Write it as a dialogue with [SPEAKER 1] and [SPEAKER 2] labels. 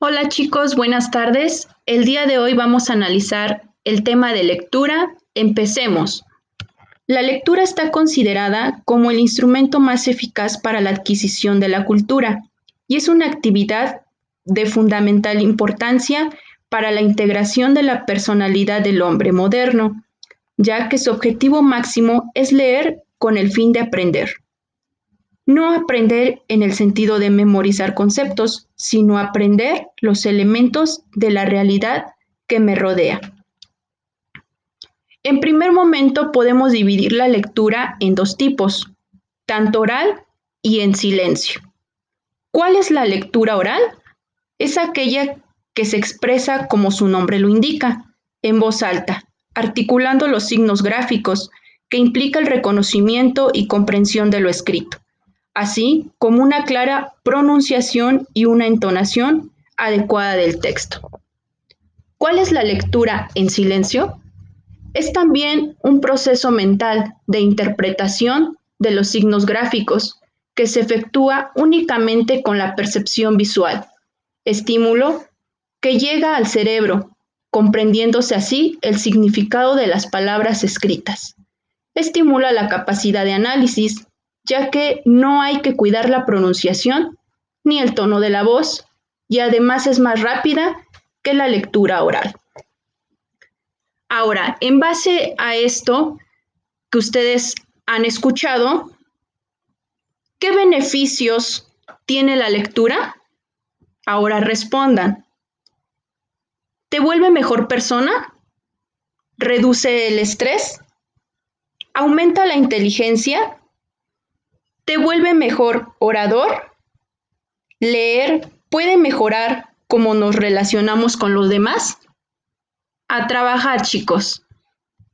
[SPEAKER 1] Hola chicos, buenas tardes. El día de hoy vamos a analizar el tema de lectura. Empecemos. La lectura está considerada como el instrumento más eficaz para la adquisición de la cultura y es una actividad de fundamental importancia para la integración de la personalidad del hombre moderno, ya que su objetivo máximo es leer con el fin de aprender. No aprender en el sentido de memorizar conceptos, sino aprender los elementos de la realidad que me rodea. En primer momento podemos dividir la lectura en dos tipos, tanto oral y en silencio. ¿Cuál es la lectura oral? Es aquella que se expresa como su nombre lo indica, en voz alta, articulando los signos gráficos, que implica el reconocimiento y comprensión de lo escrito así como una clara pronunciación y una entonación adecuada del texto. ¿Cuál es la lectura en silencio? Es también un proceso mental de interpretación de los signos gráficos que se efectúa únicamente con la percepción visual, estímulo que llega al cerebro, comprendiéndose así el significado de las palabras escritas. Estimula la capacidad de análisis, ya que no hay que cuidar la pronunciación ni el tono de la voz y además es más rápida que la lectura oral. Ahora, en base a esto que ustedes han escuchado, ¿qué beneficios tiene la lectura? Ahora respondan. ¿Te vuelve mejor persona? ¿Reduce el estrés? ¿Aumenta la inteligencia? Te vuelve mejor orador. Leer puede mejorar cómo nos relacionamos con los demás. A trabajar, chicos.